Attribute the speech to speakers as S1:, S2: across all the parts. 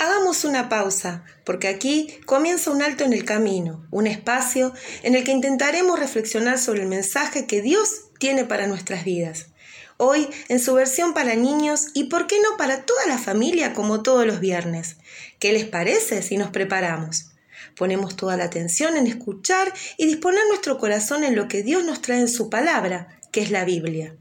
S1: Hagamos una pausa, porque aquí comienza un alto en el camino, un espacio en el que intentaremos reflexionar sobre el mensaje que Dios tiene para nuestras vidas. Hoy en su versión para niños y por qué no para toda la familia como todos los viernes. ¿Qué les parece si nos preparamos? Ponemos toda la atención en escuchar y disponer nuestro corazón en lo que Dios nos trae en su palabra, que es la Biblia.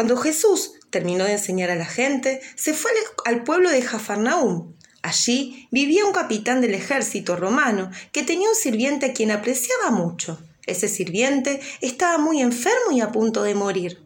S1: Cuando Jesús terminó de enseñar a la gente, se fue al pueblo de Jafarnaúm. Allí vivía un capitán del ejército romano que tenía un sirviente a quien apreciaba mucho. Ese sirviente estaba muy enfermo y a punto de morir.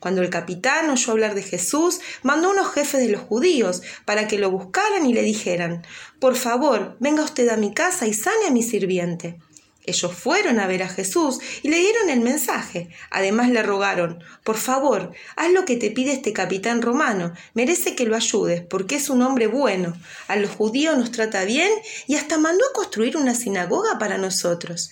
S1: Cuando el capitán oyó hablar de Jesús, mandó a unos jefes de los judíos para que lo buscaran y le dijeran, Por favor, venga usted a mi casa y sane a mi sirviente. Ellos fueron a ver a Jesús y le dieron el mensaje. Además le rogaron, por favor, haz lo que te pide este capitán romano, merece que lo ayudes, porque es un hombre bueno, a los judíos nos trata bien y hasta mandó a construir una sinagoga para nosotros.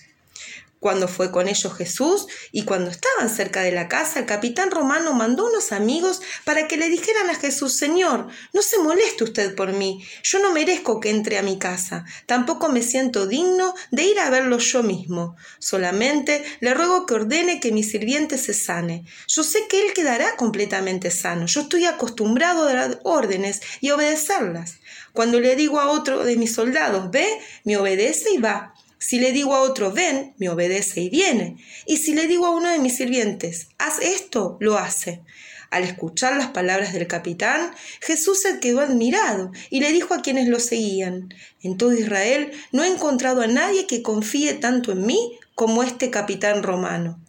S1: Cuando fue con ellos Jesús y cuando estaban cerca de la casa, el capitán romano mandó unos amigos para que le dijeran a Jesús, Señor, no se moleste usted por mí, yo no merezco que entre a mi casa, tampoco me siento digno de ir a verlo yo mismo. Solamente le ruego que ordene que mi sirviente se sane. Yo sé que él quedará completamente sano, yo estoy acostumbrado a dar órdenes y obedecerlas. Cuando le digo a otro de mis soldados, ve, me obedece y va. Si le digo a otro, ven, me obedece y viene. Y si le digo a uno de mis sirvientes, haz esto, lo hace. Al escuchar las palabras del capitán, Jesús se quedó admirado y le dijo a quienes lo seguían, En todo Israel no he encontrado a nadie que confíe tanto en mí como este capitán romano.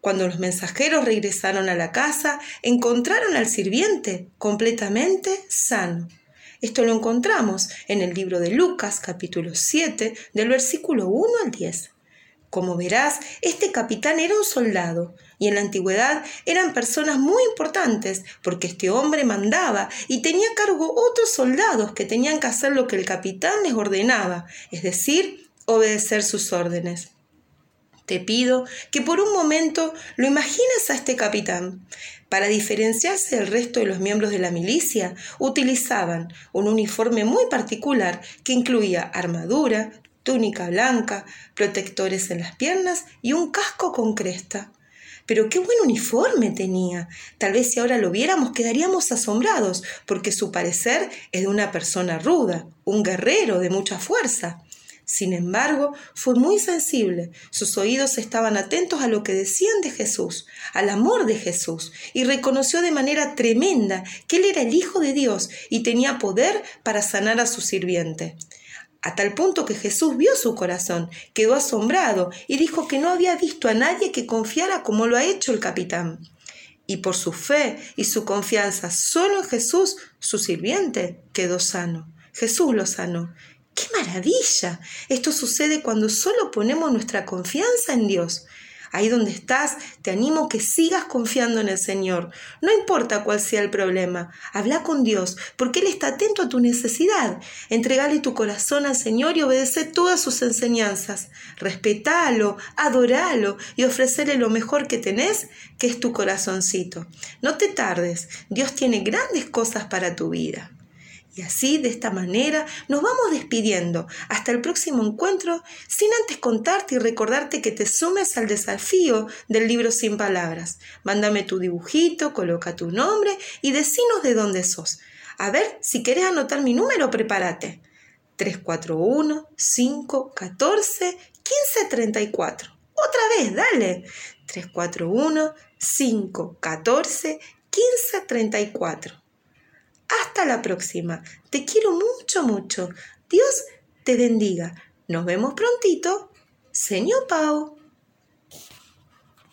S1: Cuando los mensajeros regresaron a la casa, encontraron al sirviente completamente sano. Esto lo encontramos en el libro de Lucas capítulo 7 del versículo 1 al 10. Como verás, este capitán era un soldado, y en la antigüedad eran personas muy importantes, porque este hombre mandaba y tenía a cargo otros soldados que tenían que hacer lo que el capitán les ordenaba, es decir, obedecer sus órdenes. Te pido que por un momento lo imagines a este capitán. Para diferenciarse del resto de los miembros de la milicia, utilizaban un uniforme muy particular que incluía armadura, túnica blanca, protectores en las piernas y un casco con cresta. Pero qué buen uniforme tenía. Tal vez si ahora lo viéramos quedaríamos asombrados, porque su parecer es de una persona ruda, un guerrero de mucha fuerza. Sin embargo, fue muy sensible. Sus oídos estaban atentos a lo que decían de Jesús, al amor de Jesús, y reconoció de manera tremenda que él era el Hijo de Dios y tenía poder para sanar a su sirviente. A tal punto que Jesús vio su corazón, quedó asombrado y dijo que no había visto a nadie que confiara como lo ha hecho el capitán. Y por su fe y su confianza solo en Jesús, su sirviente quedó sano. Jesús lo sanó ¡Qué maravilla! Esto sucede cuando solo ponemos nuestra confianza en Dios. Ahí donde estás, te animo que sigas confiando en el Señor. No importa cuál sea el problema, habla con Dios, porque Él está atento a tu necesidad. Entregale tu corazón al Señor y obedece todas sus enseñanzas. Respetalo, adoralo y ofrecerle lo mejor que tenés, que es tu corazoncito. No te tardes, Dios tiene grandes cosas para tu vida. Y así, de esta manera, nos vamos despidiendo. Hasta el próximo encuentro, sin antes contarte y recordarte que te sumes al desafío del libro sin palabras. Mándame tu dibujito, coloca tu nombre y decinos de dónde sos. A ver, si querés anotar mi número, prepárate. 341 514 1534. Otra vez, dale. 341 514 1534. Hasta la próxima. Te quiero mucho, mucho. Dios te bendiga. Nos vemos prontito. Señor Pau.